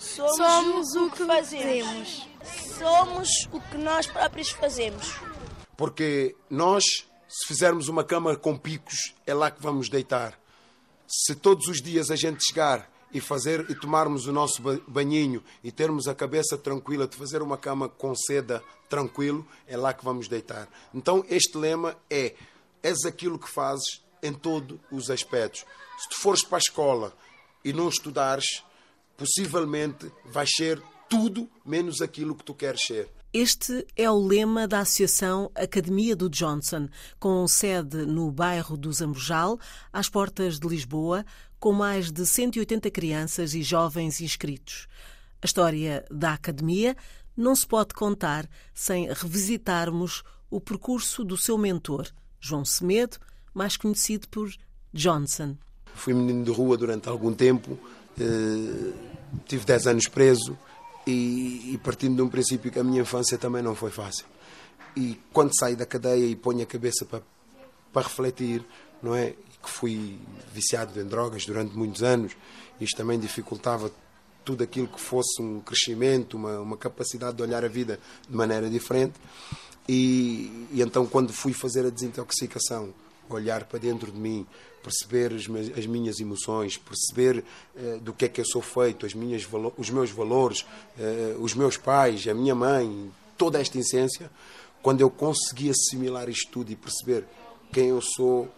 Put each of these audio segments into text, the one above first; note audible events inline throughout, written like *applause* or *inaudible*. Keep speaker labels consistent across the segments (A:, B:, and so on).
A: Somos, Somos o que fazemos. Somos o que nós próprios fazemos.
B: Porque nós, se fizermos uma cama com picos, é lá que vamos deitar. Se todos os dias a gente chegar e fazer e tomarmos o nosso banhinho e termos a cabeça tranquila de fazer uma cama com seda tranquilo, é lá que vamos deitar. Então este lema é: és aquilo que fazes em todos os aspectos. Se tu fores para a escola e não estudares, possivelmente vais ser tudo menos aquilo que tu queres ser.
C: Este é o lema da Associação Academia do Johnson, com sede no bairro do Zambojal, às portas de Lisboa, com mais de 180 crianças e jovens inscritos. A história da Academia não se pode contar sem revisitarmos o percurso do seu mentor, João Semedo, mais conhecido por Johnson.
B: Fui menino de rua durante algum tempo, tive 10 anos preso, e, e, partindo de um princípio que a minha infância também não foi fácil. E quando saio da cadeia e ponho a cabeça para, para refletir, não é? Que fui viciado em drogas durante muitos anos, isto também dificultava tudo aquilo que fosse um crescimento, uma, uma capacidade de olhar a vida de maneira diferente. E, e então, quando fui fazer a desintoxicação, olhar para dentro de mim, perceber as, minhas emoções, perceber uh, do que é que eu sou feito, as minhas os meus valores, uh, os meus pais, a minha mãe, toda esta essência, quando eu consegui assimilar isto tudo e perceber quem eu sou,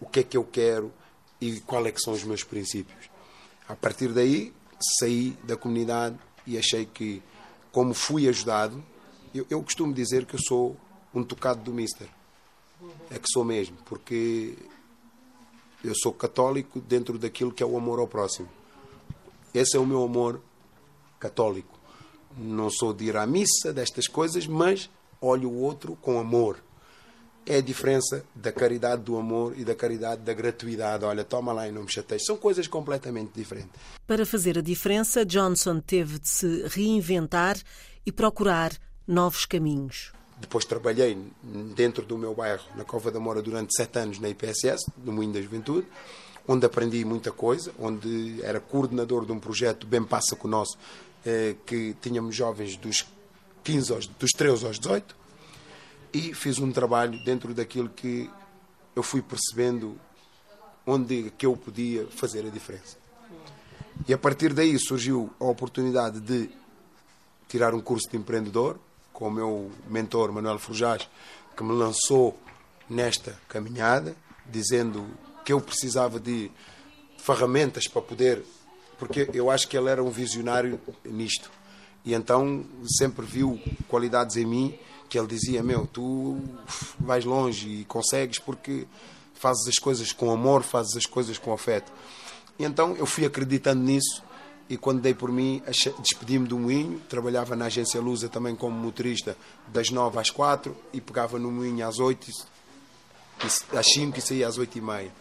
B: o que é que eu quero e qual é que são os meus princípios. A partir daí, saí da comunidade e achei que, como fui ajudado, eu, eu costumo dizer que eu sou um tocado do Mister. É que sou mesmo, porque eu sou católico dentro daquilo que é o amor ao próximo. Esse é o meu amor católico. Não sou de ir à missa, destas coisas, mas olho o outro com amor. É a diferença da caridade do amor e da caridade da gratuidade. Olha, toma lá e não me chateies. São coisas completamente diferentes.
C: Para fazer a diferença, Johnson teve de se reinventar e procurar novos caminhos.
B: Depois trabalhei dentro do meu bairro, na Cova da Mora, durante sete anos na IPSS, no Moinho da Juventude, onde aprendi muita coisa, onde era coordenador de um projeto bem passa com o nosso, eh, que tínhamos jovens dos 15 aos, dos 13 aos 18, e fiz um trabalho dentro daquilo que eu fui percebendo onde que eu podia fazer a diferença. E a partir daí surgiu a oportunidade de tirar um curso de empreendedor, com o meu mentor Manuel Forjás, que me lançou nesta caminhada, dizendo que eu precisava de ferramentas para poder, porque eu acho que ele era um visionário nisto. E então sempre viu qualidades em mim que ele dizia: Meu, tu vais longe e consegues porque fazes as coisas com amor, fazes as coisas com afeto. E então eu fui acreditando nisso e quando dei por mim, despedi-me do moinho, trabalhava na agência Lusa também como motorista das 9 às 4 e pegava no moinho às 8, às 5 e saía às 8 e meia.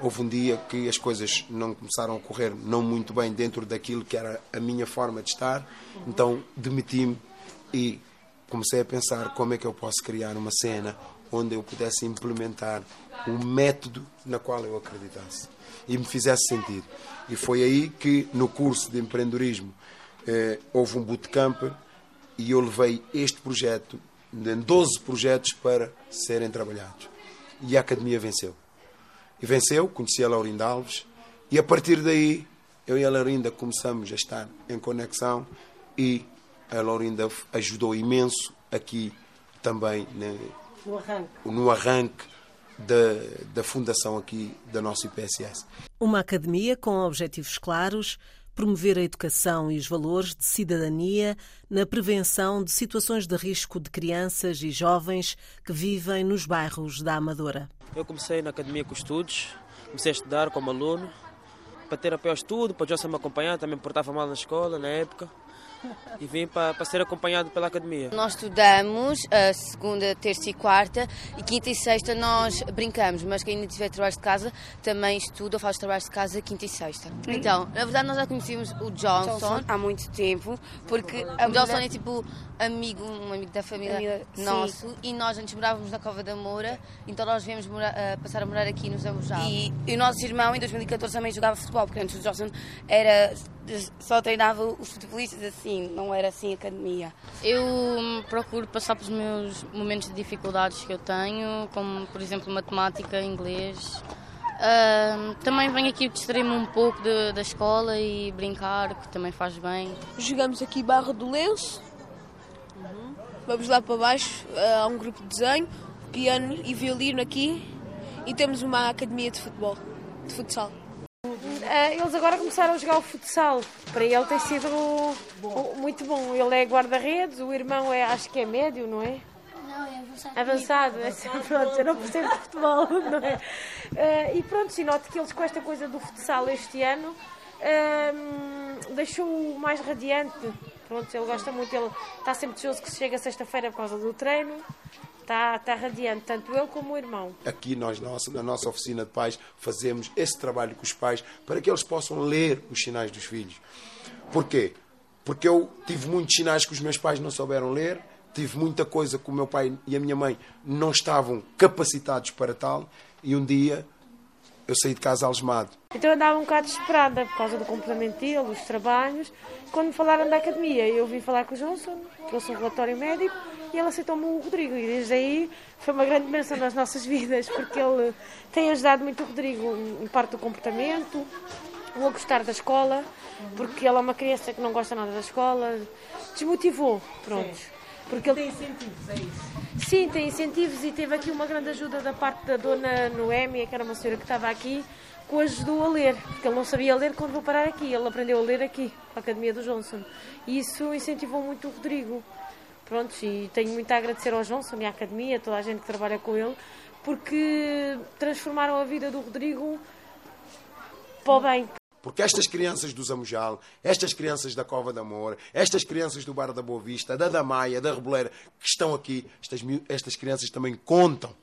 B: Houve um dia que as coisas não começaram a correr não muito bem dentro daquilo que era a minha forma de estar, então demiti-me e comecei a pensar como é que eu posso criar uma cena onde eu pudesse implementar um método na qual eu acreditasse e me fizesse sentido. E foi aí que, no curso de empreendedorismo, eh, houve um bootcamp e eu levei este projeto, 12 projetos para serem trabalhados. E a academia venceu. E venceu, conheci a Laurinda Alves, e a partir daí eu e a Laurinda começamos a estar em conexão e a Laurinda ajudou imenso aqui também né, no arranque, no arranque da, da fundação aqui da nossa IPSS.
C: Uma academia com objetivos claros, promover a educação e os valores de cidadania na prevenção de situações de risco de crianças e jovens que vivem nos bairros da Amadora.
D: Eu comecei na academia com estudos, comecei a estudar como aluno, para ter apoio ao estudo, para o José me acompanhar, também portava mal na escola na época e vim para, para ser acompanhado pela academia.
E: Nós estudamos a segunda, terça e quarta e quinta e sexta nós brincamos, mas quem ainda tiver trabalhos de casa também estuda ou faz trabalhos de casa quinta e sexta. Hum. Então, na verdade nós já conhecíamos o Johnson, Johnson. há muito tempo, porque o Johnson é tipo amigo, um amigo da família Amiga, nosso sim. e nós antes morávamos na Cova da Moura, então nós viemos morar, uh, passar a morar aqui nos Zambojal. E, e o nosso irmão em 2014 também jogava futebol futebol, porque antes o Johnson era, só treinava os futebolistas assim, não era assim academia.
F: Eu hum, procuro passar pelos meus momentos de dificuldades que eu tenho, como por exemplo matemática, inglês. Uh, também venho aqui distrair-me um pouco de, da escola e brincar, que também faz bem.
A: Jogamos aqui Barra do Lenço, uhum. vamos lá para baixo, há um grupo de desenho, piano e violino aqui e temos uma academia de futebol, de futsal.
G: Eh, eles agora começaram a jogar o futsal. Para ele tem sido bom. muito bom. Ele é guarda-redes, o irmão é, acho que é médio, não é?
H: Não, é avançado.
G: Avançado, é, *laughs* pronto, eu não percebo de futebol, não é? Uh, e pronto, se noto que eles com esta coisa do futsal este ano uh, deixou-o mais radiante. Pronto, ele gosta muito, ele está sempre desejoso que se chega sexta-feira por causa do treino. Está, está radiante, tanto ele como o irmão.
B: Aqui nós, na nossa oficina de pais, fazemos esse trabalho com os pais para que eles possam ler os sinais dos filhos. Porquê? Porque eu tive muitos sinais que os meus pais não souberam ler, tive muita coisa que o meu pai e a minha mãe não estavam capacitados para tal, e um dia eu saí de casa algemado.
G: Então eu andava um bocado desesperada por causa do comportamento dele, os trabalhos. Quando me falaram da academia, eu vim falar com o Johnson, trouxe um relatório médico e ele aceitou-me o Rodrigo. E desde aí foi uma grande bênção nas nossas vidas, porque ele tem ajudado muito o Rodrigo em parte do comportamento, o a gostar da escola, porque ele é uma criança que não gosta nada da escola, desmotivou, pronto.
C: Porque ele tem incentivos, é isso?
G: Sim, tem incentivos e teve aqui uma grande ajuda da parte da dona Noémia, que era uma senhora que estava aqui, que o ajudou a ler, porque ele não sabia ler quando vou parar aqui, ele aprendeu a ler aqui, na Academia do Johnson. E isso incentivou muito o Rodrigo. Pronto, e tenho muito a agradecer ao e à Academia, toda a gente que trabalha com ele, porque transformaram a vida do Rodrigo para o bem.
B: Porque estas crianças do Zamujal, estas crianças da Cova de Amor, estas crianças do Bar da Boa Vista, da Damaia, da Reboleira, que estão aqui, estas, estas crianças também contam.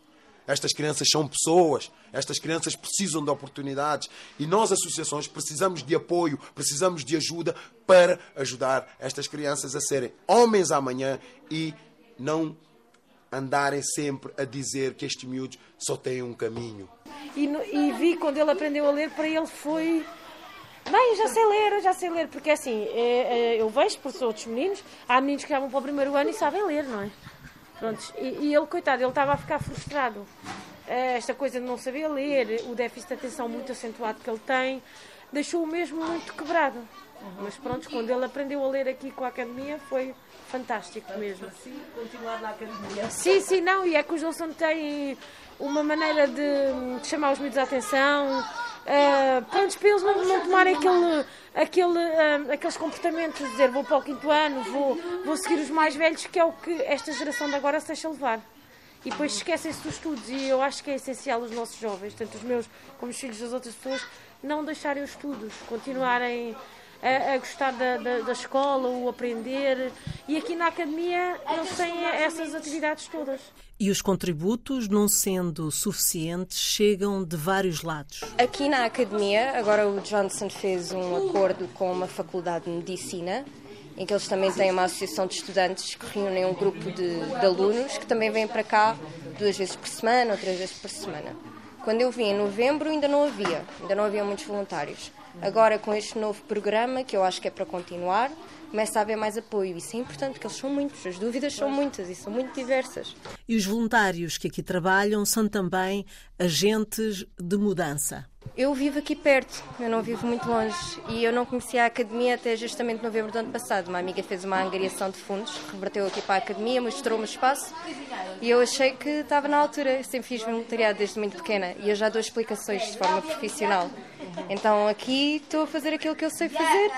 B: Estas crianças são pessoas, estas crianças precisam de oportunidades e nós, associações, precisamos de apoio, precisamos de ajuda para ajudar estas crianças a serem homens amanhã e não andarem sempre a dizer que estes miúdos só têm um caminho.
G: E, e vi quando ele aprendeu a ler, para ele foi Bem, já sei ler, já sei ler, porque assim, é, é, eu vejo por outros meninos, há meninos que vão para o primeiro ano e sabem ler, não é? Prontos, e, e ele, coitado, ele estava a ficar frustrado. É, esta coisa de não saber ler, o déficit de atenção muito acentuado que ele tem, deixou-o mesmo muito quebrado. Mas pronto, quando ele aprendeu a ler aqui com a academia foi fantástico mesmo.
C: Sim, continuar na academia.
G: Sim, sim, não, e é que os Wilson têm uma maneira de, de chamar os miúdos à atenção, uh, pronto, para eles não, não tomarem aquele, aquele, uh, aqueles comportamentos de dizer vou para o quinto ano, vou, vou seguir os mais velhos, que é o que esta geração de agora se deixa levar. E depois esquecem-se dos estudos, e eu acho que é essencial os nossos jovens, tanto os meus como os filhos das outras pessoas, não deixarem os estudos, continuarem a, a gostar da, da, da, escola, o aprender. E aqui na academia eles têm essas atividades todas.
C: E os contributos, não sendo suficientes, chegam de vários lados.
I: Aqui na academia, agora o Johnson fez um acordo com uma faculdade de medicina, em que eles também têm uma associação de estudantes que reúnem um grupo de, de alunos que também vêm para cá duas vezes por semana ou três vezes por semana. Quando eu vim em novembro ainda não havia, ainda não havia muitos voluntários. Agora com este novo programa, que eu acho que é para continuar, começa a haver mais apoio. Isso é importante, porque eles são muitos, as dúvidas são muitas e são muito diversas.
C: E os voluntários que aqui trabalham são também agentes de mudança.
I: Eu vivo aqui perto, eu não vivo muito longe e eu não conhecia a academia até justamente novembro do ano passado. Uma amiga fez uma angariação de fundos, reverteu aqui para a academia, mostrou-me o espaço e eu achei que estava na altura. Eu sempre fiz voluntariado desde muito pequena e eu já dou explicações de forma profissional. Então aqui estou a fazer aquilo que eu sei fazer,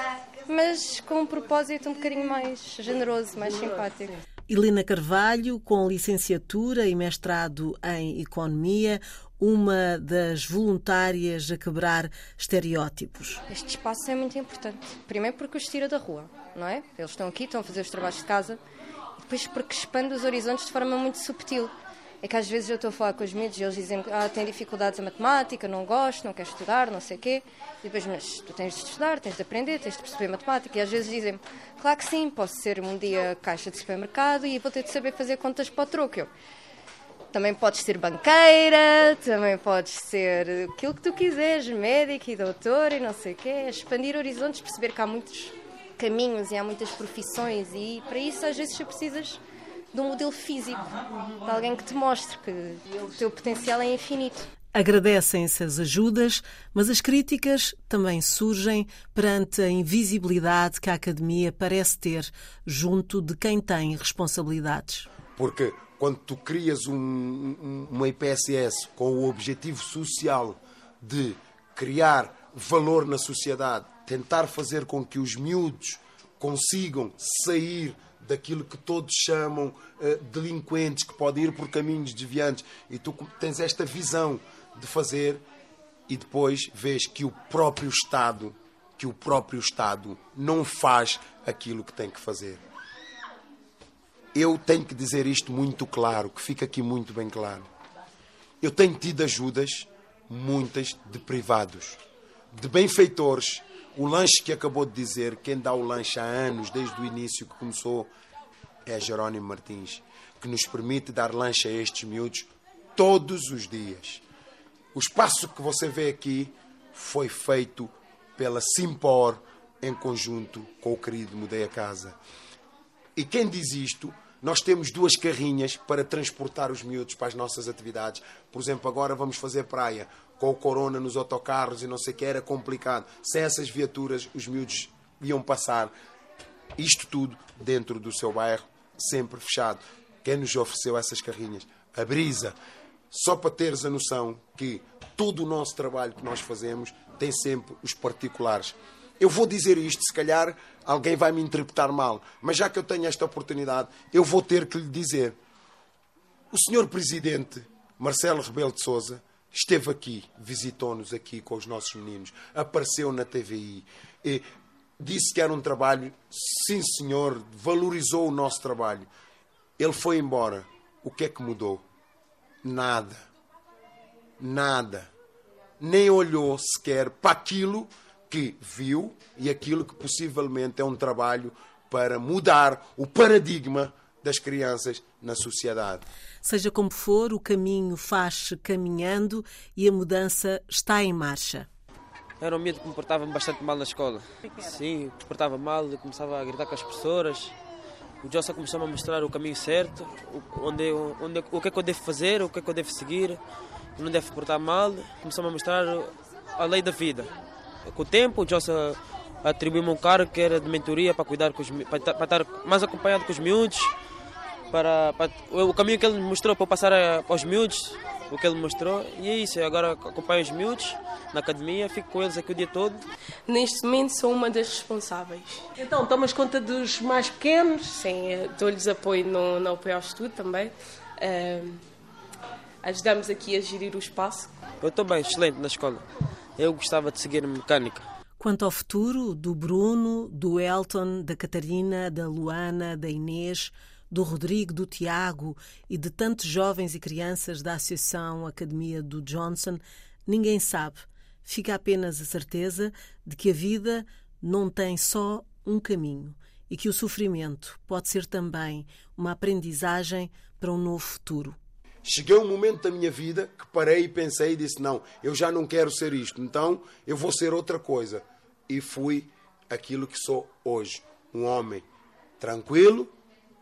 I: mas com um propósito um bocadinho mais generoso, mais simpático.
C: Helena Carvalho, com licenciatura e mestrado em Economia, uma das voluntárias a quebrar estereótipos.
I: Este espaço é muito importante. Primeiro porque os tira da rua, não é? Eles estão aqui, estão a fazer os trabalhos de casa. E depois porque expande os horizontes de forma muito subtil. É que às vezes eu estou a falar com os miúdos e eles dizem que ah, têm dificuldades em matemática, não gosto, não quero estudar, não sei o quê. E depois, mas tu tens de estudar, tens de aprender, tens de perceber matemática. E às vezes dizem claro que sim, posso ser um dia caixa de supermercado e vou ter de saber fazer contas para o troco. Também podes ser banqueira, também podes ser aquilo que tu quiseres, médico e doutor e não sei o quê. Expandir horizontes, perceber que há muitos caminhos e há muitas profissões e para isso às vezes precisas de um modelo físico, de alguém que te mostre que o teu potencial é infinito.
C: Agradecem-se as ajudas, mas as críticas também surgem perante a invisibilidade que a Academia parece ter junto de quem tem responsabilidades.
B: Porque quando tu crias um, um, uma IPSS com o objetivo social de criar valor na sociedade, tentar fazer com que os miúdos consigam sair daquilo que todos chamam uh, delinquentes, que podem ir por caminhos desviantes, e tu tens esta visão de fazer e depois vês que o próprio Estado, que o próprio Estado não faz aquilo que tem que fazer. Eu tenho que dizer isto muito claro, que fica aqui muito bem claro. Eu tenho tido ajudas, muitas de privados, de benfeitores. O lanche que acabou de dizer, quem dá o lanche há anos, desde o início que começou, é Jerónimo Martins, que nos permite dar lanche a estes miúdos todos os dias. O espaço que você vê aqui foi feito pela Simpor em conjunto com o querido Mudei a Casa. E quem diz isto, nós temos duas carrinhas para transportar os miúdos para as nossas atividades. Por exemplo, agora vamos fazer praia. Com o corona nos autocarros e não sei o que, era complicado. Sem essas viaturas, os miúdos iam passar. Isto tudo dentro do seu bairro, sempre fechado. Quem nos ofereceu essas carrinhas? A Brisa. Só para teres a noção que todo o nosso trabalho que nós fazemos tem sempre os particulares. Eu vou dizer isto, se calhar alguém vai me interpretar mal, mas já que eu tenho esta oportunidade, eu vou ter que lhe dizer. O senhor presidente Marcelo Rebelo de Sousa esteve aqui, visitou-nos aqui com os nossos meninos, apareceu na TVI, disse que era um trabalho, sim senhor, valorizou o nosso trabalho. Ele foi embora. O que é que mudou? Nada. Nada. Nem olhou sequer para aquilo que viu e aquilo que possivelmente é um trabalho para mudar o paradigma das crianças na sociedade.
C: Seja como for, o caminho faz-se caminhando e a mudança está em marcha.
D: Era um medo que me portava bastante mal na escola. Sim, me portava mal, começava a gritar com as professoras, o Jossa começou a mostrar o caminho certo, onde, onde, o que é que eu devo fazer, o que é que eu devo seguir, não devo portar mal. Começou a mostrar a lei da vida. Com o tempo, o Jossa atribuiu-me um cargo que era de mentoria para cuidar com os, para, para estar mais acompanhado com os miúdos, para, para, o caminho que ele mostrou para passar aos miúdos, o que ele mostrou. E é isso, eu agora acompanho os miúdos na academia, fico com eles aqui o dia todo.
H: Neste momento sou uma das responsáveis.
G: Então, tomas conta dos mais pequenos?
H: Sim, eh, dou-lhes apoio no, no apoio ao estudo também. Uh, ajudamos aqui a gerir o espaço.
D: Eu estou bem, excelente na escola. Eu gostava de seguir mecânica.
C: Quanto ao futuro do Bruno, do Elton, da Catarina, da Luana, da Inês, do Rodrigo, do Tiago e de tantos jovens e crianças da Associação Academia do Johnson, ninguém sabe. Fica apenas a certeza de que a vida não tem só um caminho e que o sofrimento pode ser também uma aprendizagem para um novo futuro.
B: Cheguei um momento da minha vida que parei e pensei e disse: Não, eu já não quero ser isto, então eu vou ser outra coisa. E fui aquilo que sou hoje: um homem tranquilo,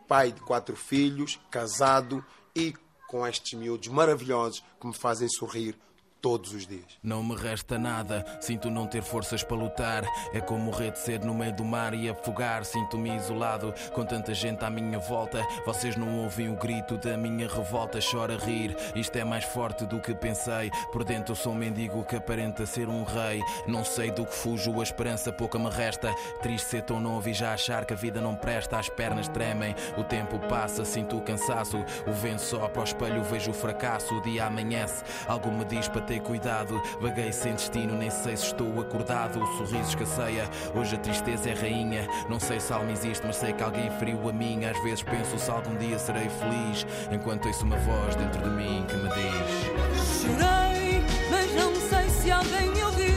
B: pai de quatro filhos, casado e com estes miúdos maravilhosos que me fazem sorrir todos os dias.
J: Não me resta nada, sinto não ter forças para lutar. É como morrer de sede no meio do mar e afogar. Sinto-me isolado com tanta gente à minha volta. Vocês não ouvem o grito da minha revolta. Chora rir, isto é mais forte do que pensei. Por dentro eu sou um mendigo que aparenta ser um rei. Não sei do que fujo, a esperança pouca me resta. Triste ser tão novo e já achar que a vida não presta. As pernas tremem, o tempo passa, sinto o cansaço. O vento sopra ao espelho, vejo o fracasso. O dia amanhece, algo me diz para ter ter cuidado. Vaguei sem destino, nem sei se estou acordado. O sorriso escasseia, hoje a tristeza é rainha. Não sei se alma existe, mas sei que alguém feriu a minha. Às vezes penso se algum dia serei feliz, enquanto ouço uma voz dentro de mim que me diz:
K: Chorei, mas não sei se alguém me ouviu.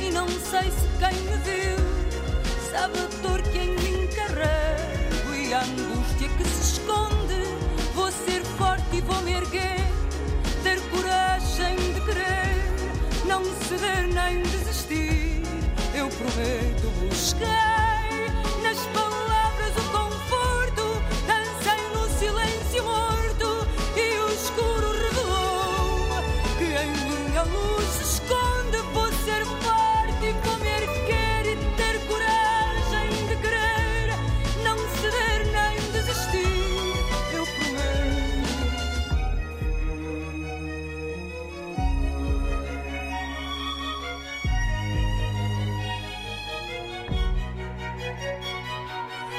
K: E não sei se quem me viu sabe a dor que em mim carrego e a angústia que se esconde. Vou ser forte e vou me erguer ceder nem desistir. Eu prometo, busquei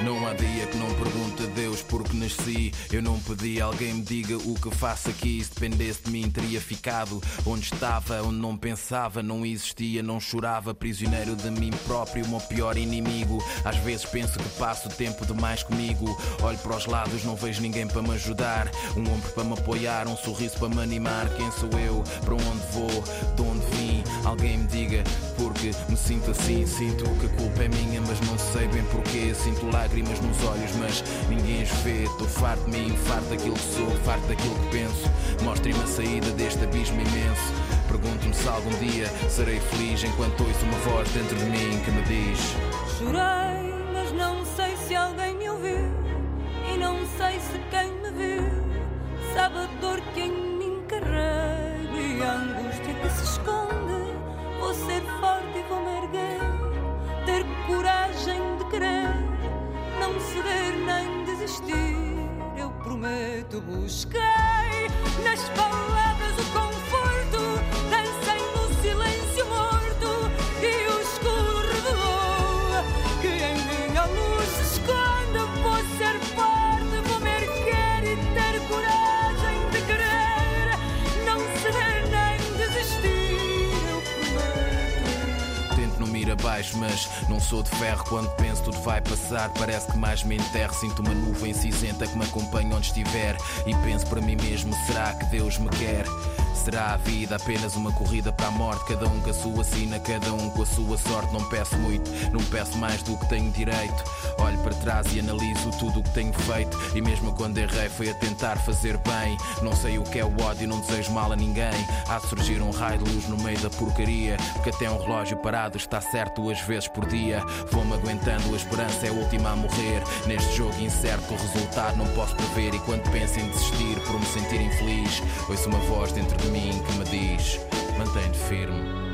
K: Não
J: há dia que não pergunte a Deus porque nasci. Eu não pedi, alguém me diga o que faço aqui. Se dependesse de mim, teria ficado onde estava, onde não pensava, não existia, não chorava. Prisioneiro de mim próprio, o meu pior inimigo. Às vezes penso que passo tempo demais comigo. Olho para os lados, não vejo ninguém para me ajudar. Um ombro para me apoiar, um sorriso para me animar. Quem sou eu? Para onde vou? De onde vim? Alguém me diga, porque me sinto assim. Sinto que a culpa é minha, mas não sei bem porquê. Sinto lágrimas nos olhos, mas ninguém as vê. Estou farto de mim, farto daquilo que sou, farto daquilo que penso. Mostrem-me a saída deste abismo imenso. Pergunto-me se algum dia serei feliz enquanto ouço uma voz dentro de mim que me diz:
K: Chorei, mas não sei se alguém me ouviu e não sei se quem me viu sabe a dor que em mim carrego e a angústia que se esconde. Vou ser forte e vou me erguer, ter coragem de querer, não ceder nem desistir. Eu prometo, busquei nas palavras o
J: mas não sou de ferro. Quando penso tudo vai passar, parece que mais me enterro. Sinto uma nuvem cinzenta que me acompanha onde estiver. E penso para mim mesmo: será que Deus me quer? Será a vida apenas uma corrida para a morte? Cada um com a sua sina, cada um com a sua sorte. Não peço muito, não peço mais do que tenho direito. Olho para trás e analiso tudo o que tenho feito. E mesmo quando errei, foi a tentar fazer bem. Não sei o que é o ódio, não desejo mal a ninguém. Há de surgir um raio de luz no meio da porcaria. Porque até um relógio parado está certo duas vezes por dia. Vou-me aguentando, a esperança é a última a morrer. Neste jogo incerto, o resultado não posso prever. E quando penso em desistir por me sentir infeliz, ouço uma voz dentro de mim que me diz: mantém-te firme.